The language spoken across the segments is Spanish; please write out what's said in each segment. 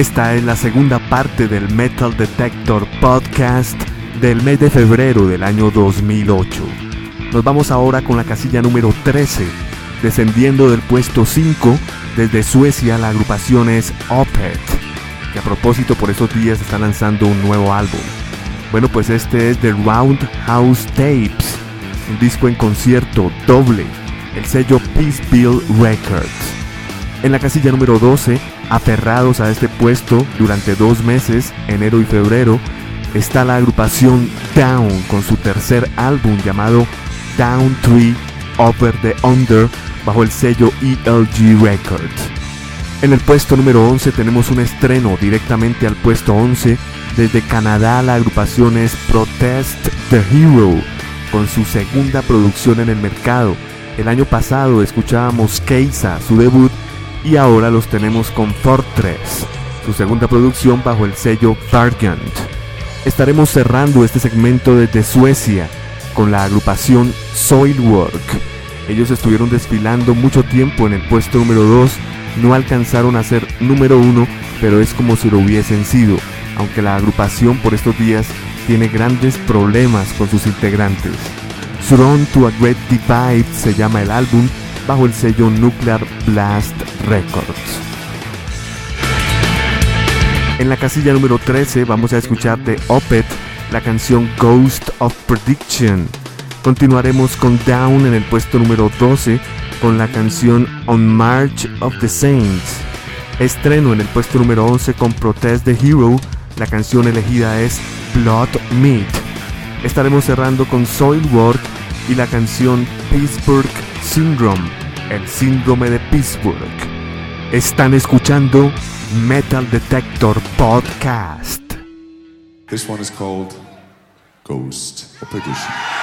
Esta es la segunda parte del Metal Detector Podcast del mes de febrero del año 2008. Nos vamos ahora con la casilla número 13, descendiendo del puesto 5 desde Suecia la agrupación es Opet, que a propósito por estos días está lanzando un nuevo álbum. Bueno, pues este es The Roundhouse Tapes, un disco en concierto doble, el sello Peace Bill Records. En la casilla número 12, aferrados a este puesto durante dos meses, enero y febrero, está la agrupación Down con su tercer álbum llamado Down 3 Over the Under bajo el sello ELG Records. En el puesto número 11 tenemos un estreno directamente al puesto 11. Desde Canadá la agrupación es Protest the Hero con su segunda producción en el mercado. El año pasado escuchábamos Keisa, su debut, y ahora los tenemos con Fortress, su segunda producción bajo el sello Vargant. Estaremos cerrando este segmento desde Suecia con la agrupación Soilwork. Ellos estuvieron desfilando mucho tiempo en el puesto número 2, no alcanzaron a ser número 1, pero es como si lo hubiesen sido, aunque la agrupación por estos días tiene grandes problemas con sus integrantes. Thrown to a Great Divide se llama el álbum bajo el sello Nuclear Blast Records. En la casilla número 13 vamos a escuchar de Opet la canción Ghost of Prediction. Continuaremos con Down en el puesto número 12 con la canción On March of the Saints. Estreno en el puesto número 11 con Protest the Hero. La canción elegida es Blood Meat. Estaremos cerrando con Soilwork y la canción Pittsburgh Syndrome, el síndrome de Pittsburgh. Están escuchando Metal Detector Podcast. This one is called Ghost of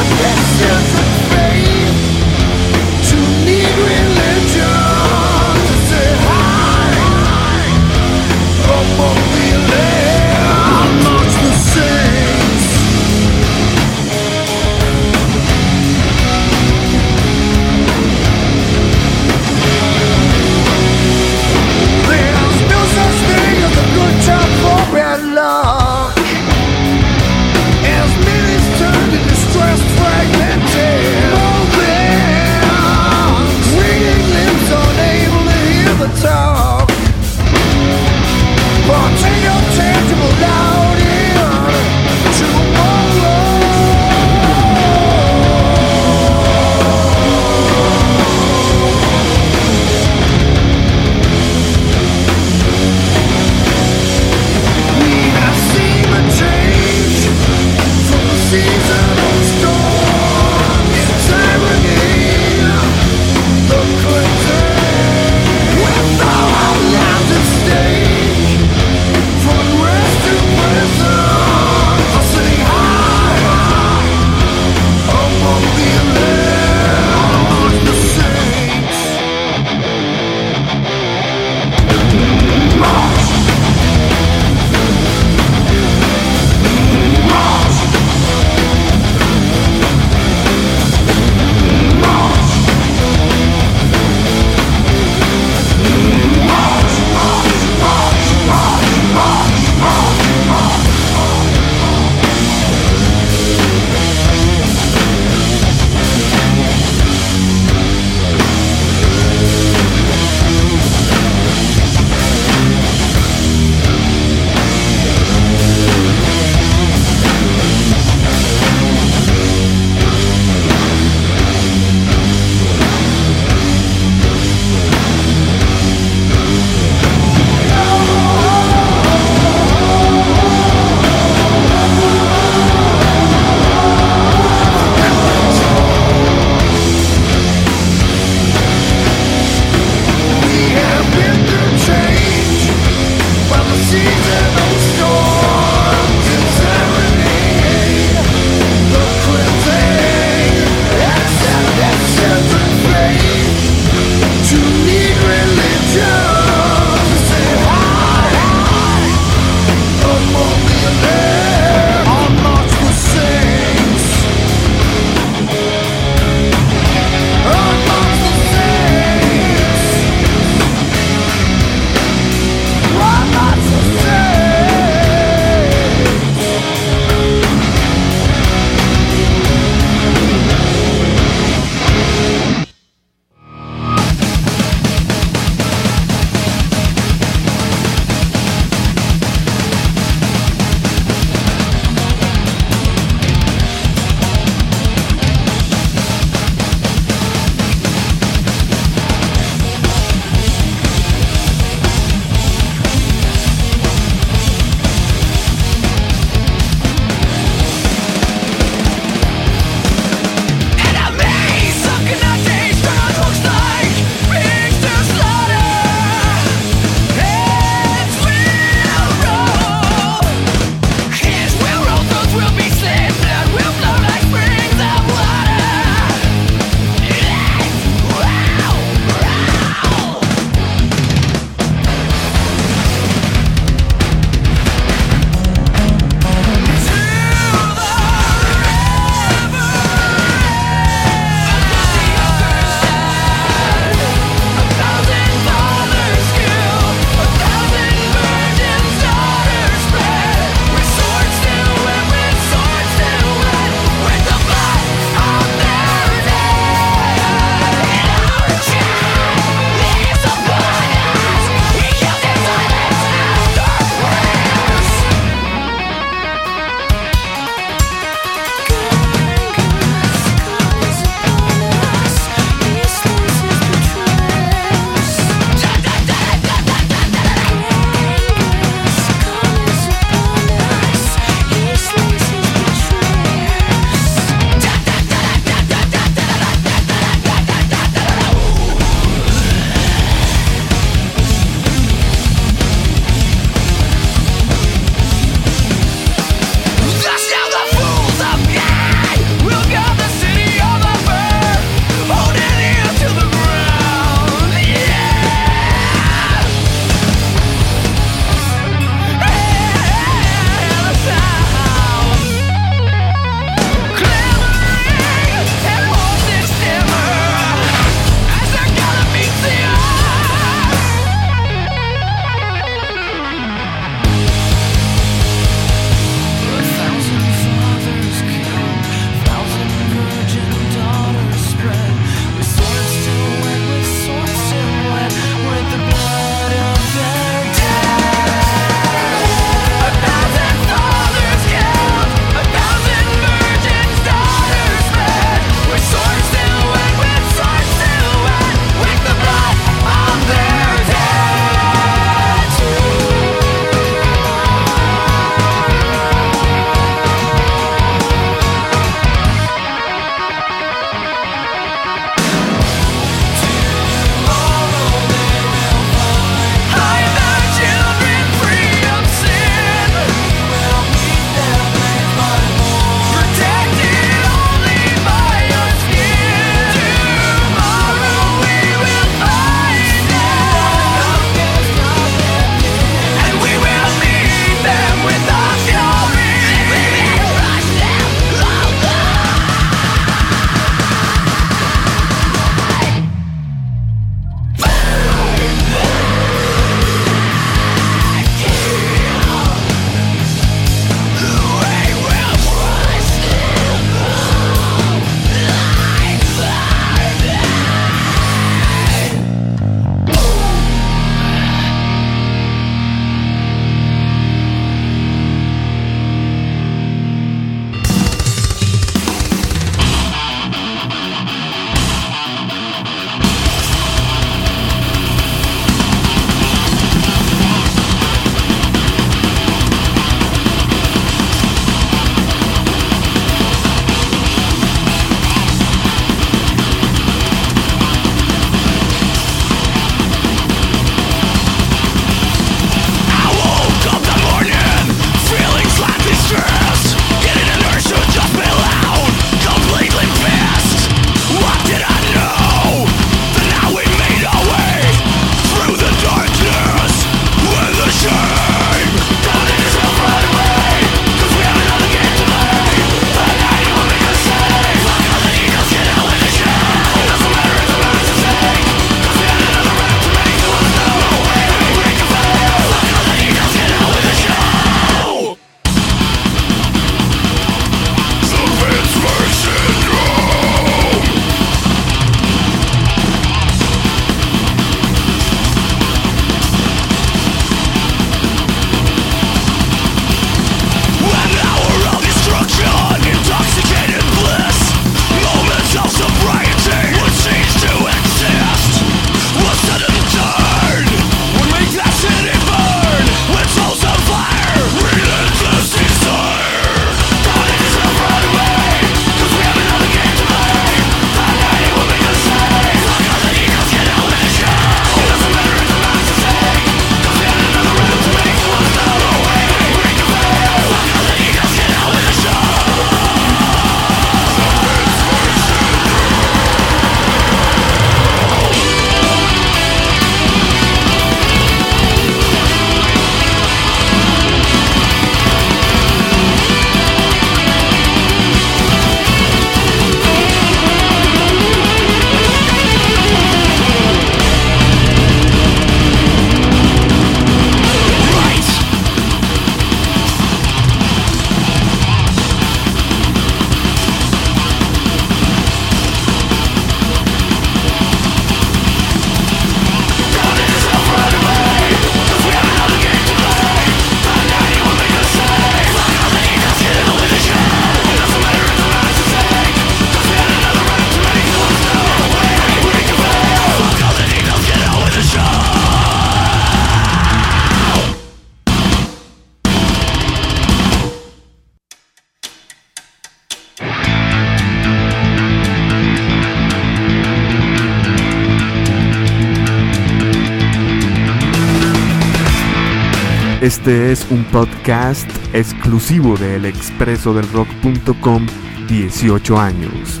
Este es un podcast exclusivo de elexpresodelrock.com 18 años.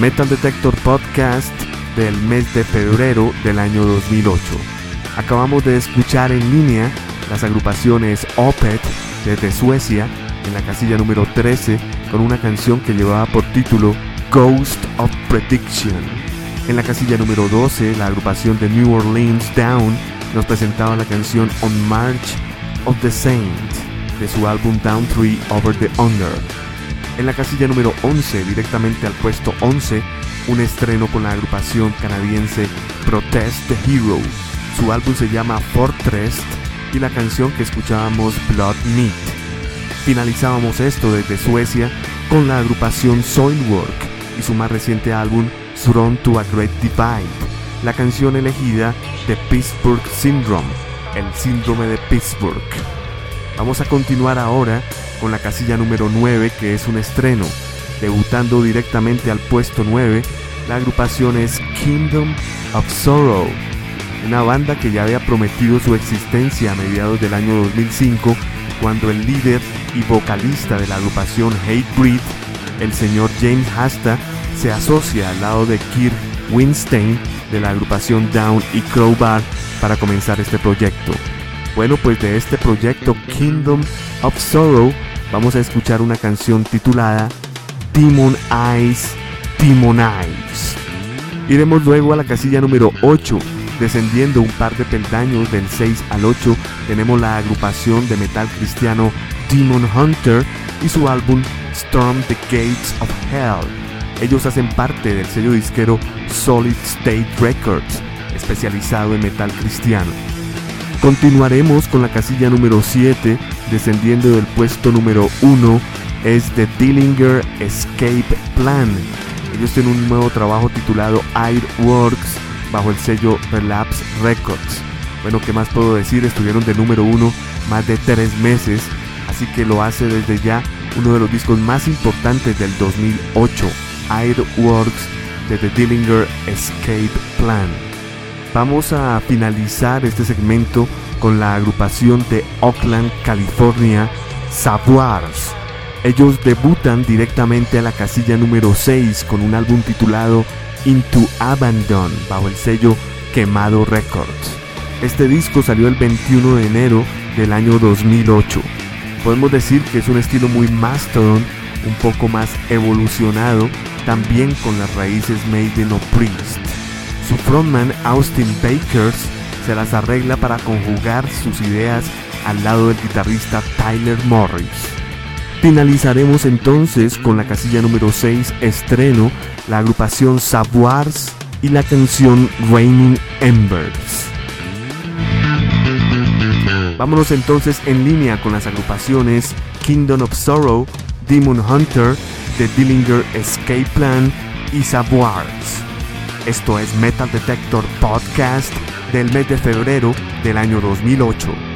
Metal Detector Podcast del mes de febrero del año 2008. Acabamos de escuchar en línea las agrupaciones Opet desde Suecia en la casilla número 13 con una canción que llevaba por título Ghost of Prediction. En la casilla número 12 la agrupación de New Orleans Down nos presentaba la canción On March of the Saint de su álbum Down 3 Over the Under. En la casilla número 11, directamente al puesto 11, un estreno con la agrupación canadiense Protest the Hero. Su álbum se llama Fortress y la canción que escuchábamos Blood Meat. Finalizábamos esto desde Suecia con la agrupación Soilwork y su más reciente álbum Thrown to a Great Divide, la canción elegida de Pittsburgh Syndrome, el síndrome de Pittsburgh. Vamos a continuar ahora con la casilla número 9 que es un estreno, debutando directamente al puesto 9, la agrupación es Kingdom of Sorrow, una banda que ya había prometido su existencia a mediados del año 2005 cuando el líder y vocalista de la agrupación Hate Breed, el señor James Hasta, se asocia al lado de Kirk Winstein de la agrupación Down y Crowbar para comenzar este proyecto. Bueno, pues de este proyecto Kingdom of Sorrow vamos a escuchar una canción titulada Demon Eyes, Demon Eyes. Iremos luego a la casilla número 8. Descendiendo un par de peldaños del 6 al 8 tenemos la agrupación de metal cristiano Demon Hunter y su álbum Storm the Gates of Hell. Ellos hacen parte del sello disquero Solid State Records, especializado en metal cristiano. Continuaremos con la casilla número 7, descendiendo del puesto número 1, es The Dillinger Escape Plan. Ellos tienen un nuevo trabajo titulado Airworks bajo el sello Relapse Records. Bueno, ¿qué más puedo decir? Estuvieron de número 1 más de 3 meses, así que lo hace desde ya uno de los discos más importantes del 2008, Airworks de The Dillinger Escape Plan. Vamos a finalizar este segmento con la agrupación de Oakland, California, Savoirs. Ellos debutan directamente a la casilla número 6 con un álbum titulado Into Abandon bajo el sello Quemado Records. Este disco salió el 21 de enero del año 2008. Podemos decir que es un estilo muy Mastodon, un poco más evolucionado, también con las raíces Maiden o Priest. Su frontman Austin Bakers se las arregla para conjugar sus ideas al lado del guitarrista Tyler Morris. Finalizaremos entonces con la casilla número 6 estreno, la agrupación Savoirs y la canción Raining Embers. Vámonos entonces en línea con las agrupaciones Kingdom of Sorrow, Demon Hunter, The Dillinger Escape Plan y Savoirs. Esto es Metal Detector Podcast del mes de febrero del año 2008.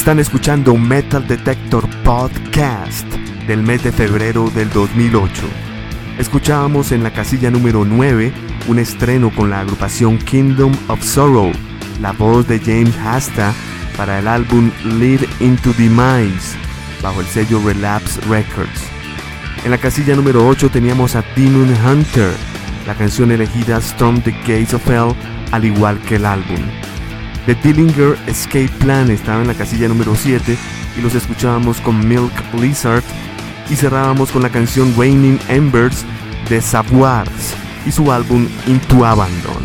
Están escuchando Metal Detector Podcast del mes de febrero del 2008. Escuchábamos en la casilla número 9 un estreno con la agrupación Kingdom of Sorrow, la voz de James Hasta para el álbum Lead into Demise, bajo el sello Relapse Records. En la casilla número 8 teníamos a Demon Hunter, la canción elegida Storm the Gates of Hell, al igual que el álbum. The Dillinger Escape Plan estaba en la casilla número 7 y los escuchábamos con Milk Lizard y cerrábamos con la canción Raining Embers de Savoirs y su álbum Into Abandon.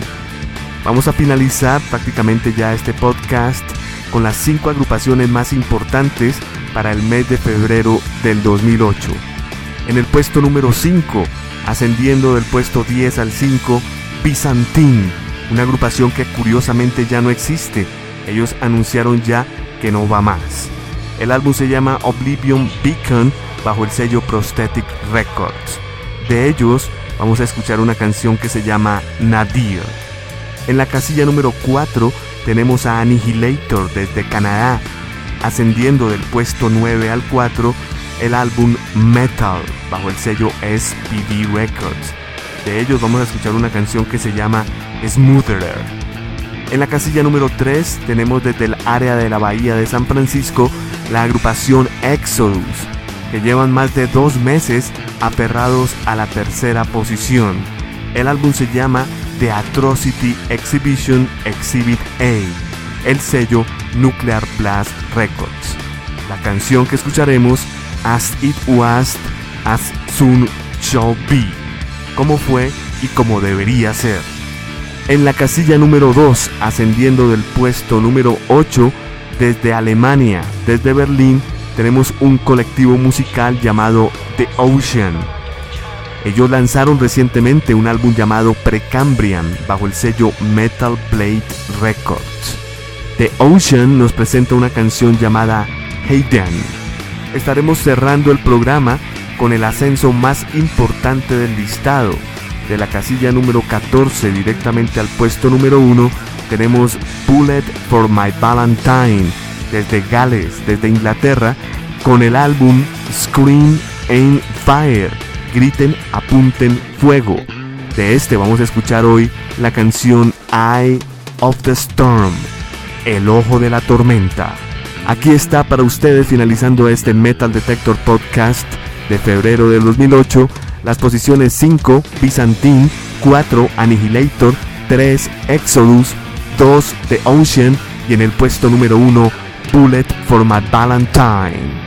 Vamos a finalizar prácticamente ya este podcast con las 5 agrupaciones más importantes para el mes de febrero del 2008. En el puesto número 5, ascendiendo del puesto 10 al 5, Byzantine una agrupación que curiosamente ya no existe. Ellos anunciaron ya que no va más. El álbum se llama Oblivion Beacon bajo el sello Prosthetic Records. De ellos vamos a escuchar una canción que se llama Nadir. En la casilla número 4 tenemos a Annihilator desde Canadá, ascendiendo del puesto 9 al 4 el álbum Metal bajo el sello SPD Records. De ellos vamos a escuchar una canción que se llama Smoother. En la casilla número 3 tenemos desde el área de la bahía de San Francisco la agrupación Exodus, que llevan más de dos meses aferrados a la tercera posición. El álbum se llama The Atrocity Exhibition Exhibit A, el sello Nuclear Blast Records. La canción que escucharemos, As It Was, As Soon Shall Be, como fue y como debería ser. En la casilla número 2, ascendiendo del puesto número 8, desde Alemania, desde Berlín, tenemos un colectivo musical llamado The Ocean. Ellos lanzaron recientemente un álbum llamado Precambrian bajo el sello Metal Blade Records. The Ocean nos presenta una canción llamada Hayden. Estaremos cerrando el programa con el ascenso más importante del listado, de la casilla número 14 directamente al puesto número 1 tenemos Bullet for My Valentine desde Gales, desde Inglaterra, con el álbum Scream Aim Fire. Griten, apunten, fuego. De este vamos a escuchar hoy la canción Eye of the Storm, El Ojo de la Tormenta. Aquí está para ustedes finalizando este Metal Detector Podcast de febrero de 2008 las posiciones 5 Byzantine, 4 Annihilator, 3 Exodus, 2 The Ocean y en el puesto número 1 Bullet for My Valentine.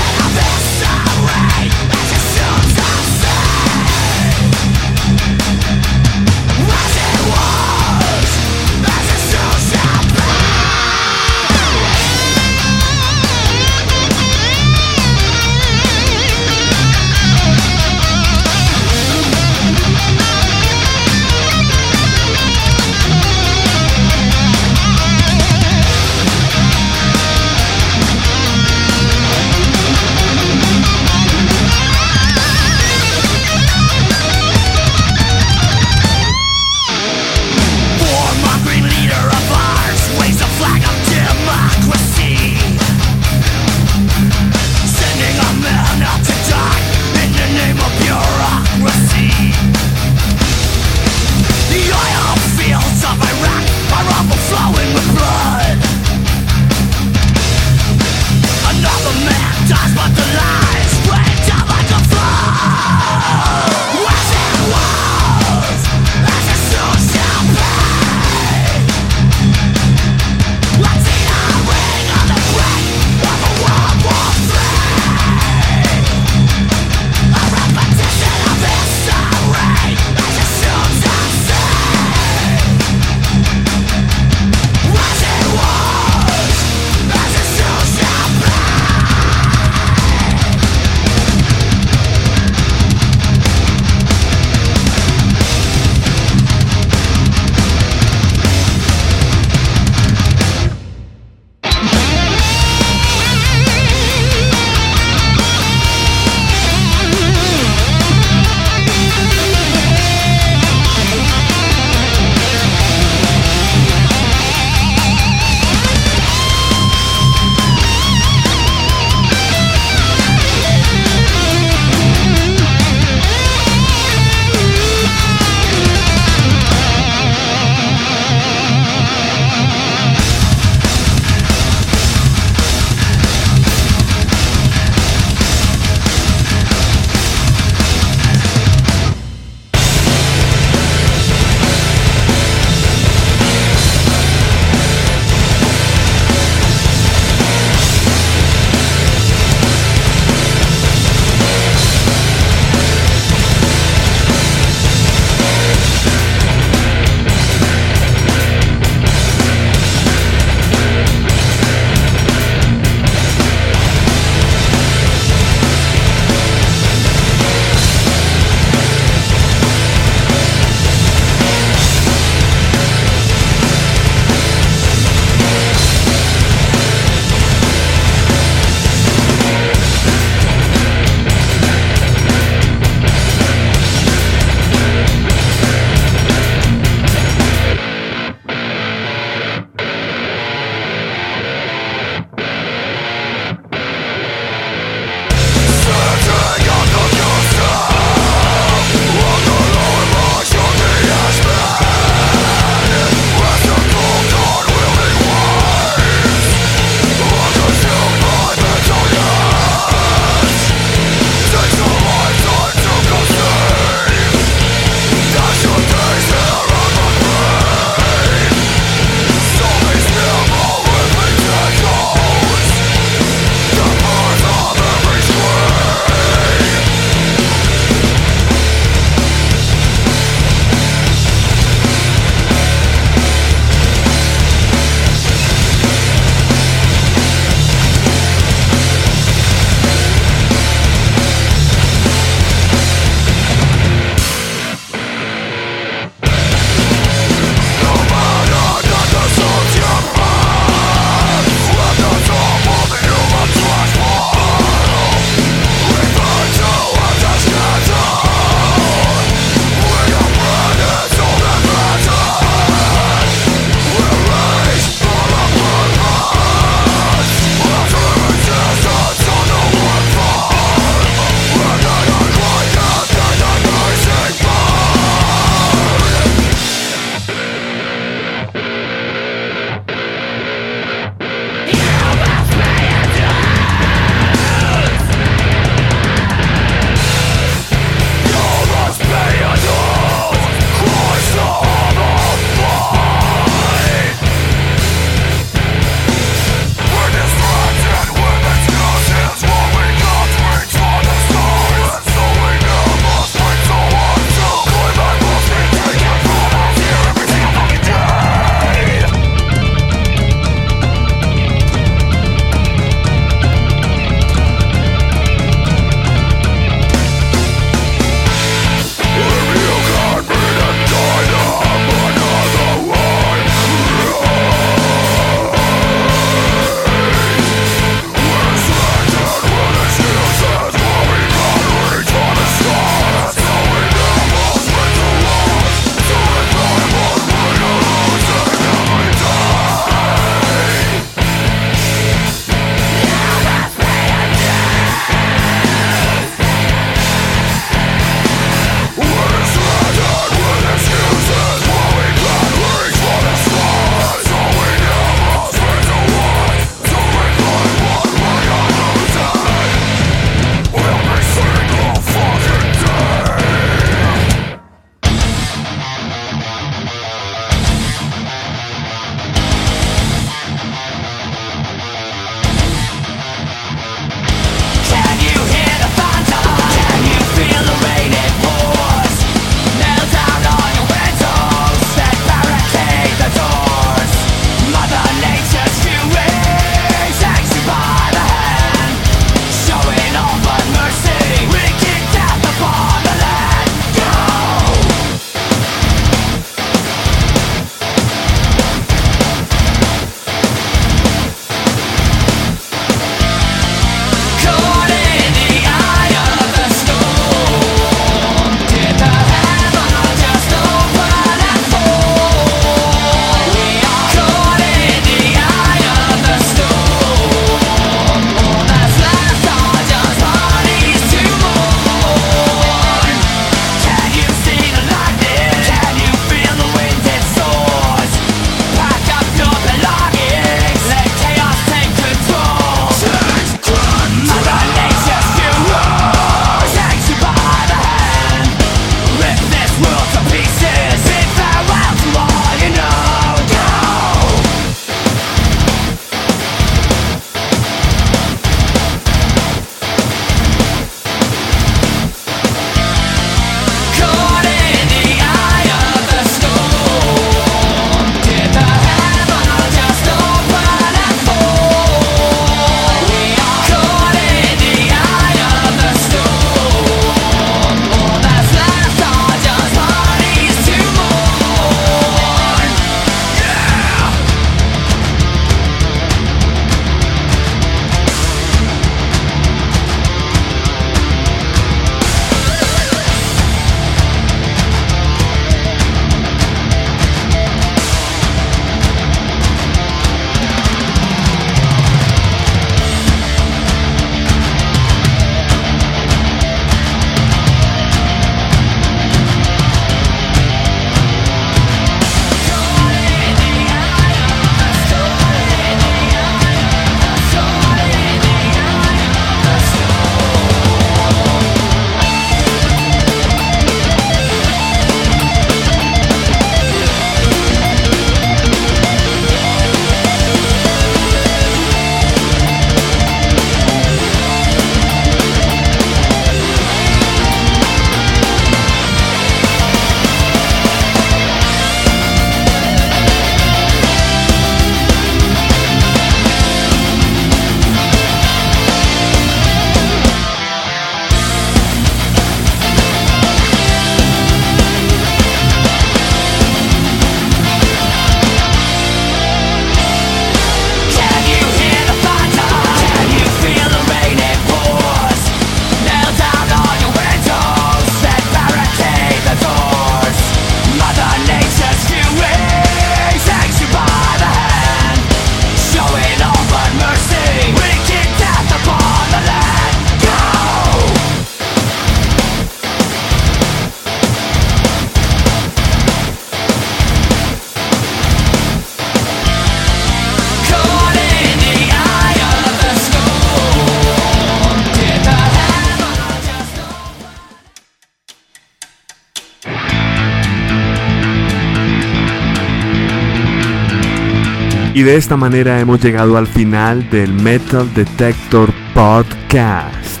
De esta manera hemos llegado al final del Metal Detector Podcast.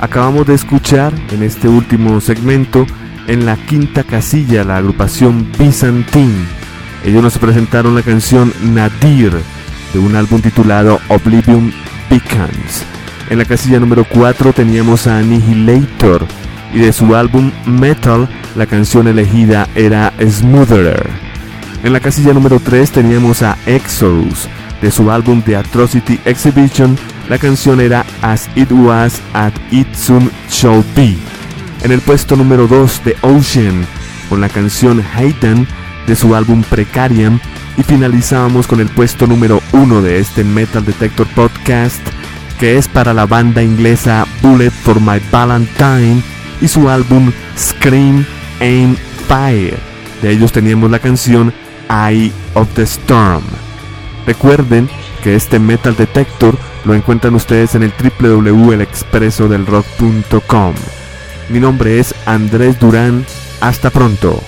Acabamos de escuchar en este último segmento en la quinta casilla la agrupación Byzantine. Ellos nos presentaron la canción Nadir de un álbum titulado Oblivion Beacons. En la casilla número 4 teníamos a Annihilator y de su álbum Metal la canción elegida era Smoother. En la casilla número 3 teníamos a Exodus de su álbum The Atrocity Exhibition la canción era As It Was at It Soon Shall Be. En el puesto número 2 de Ocean con la canción Hayden de su álbum Precarium y finalizábamos con el puesto número 1 de este Metal Detector Podcast que es para la banda inglesa Bullet for My Valentine y su álbum Scream Aim Fire. De ellos teníamos la canción Eye of the Storm. Recuerden que este Metal Detector lo encuentran ustedes en el www.elexpresodelrock.com. Mi nombre es Andrés Durán. Hasta pronto.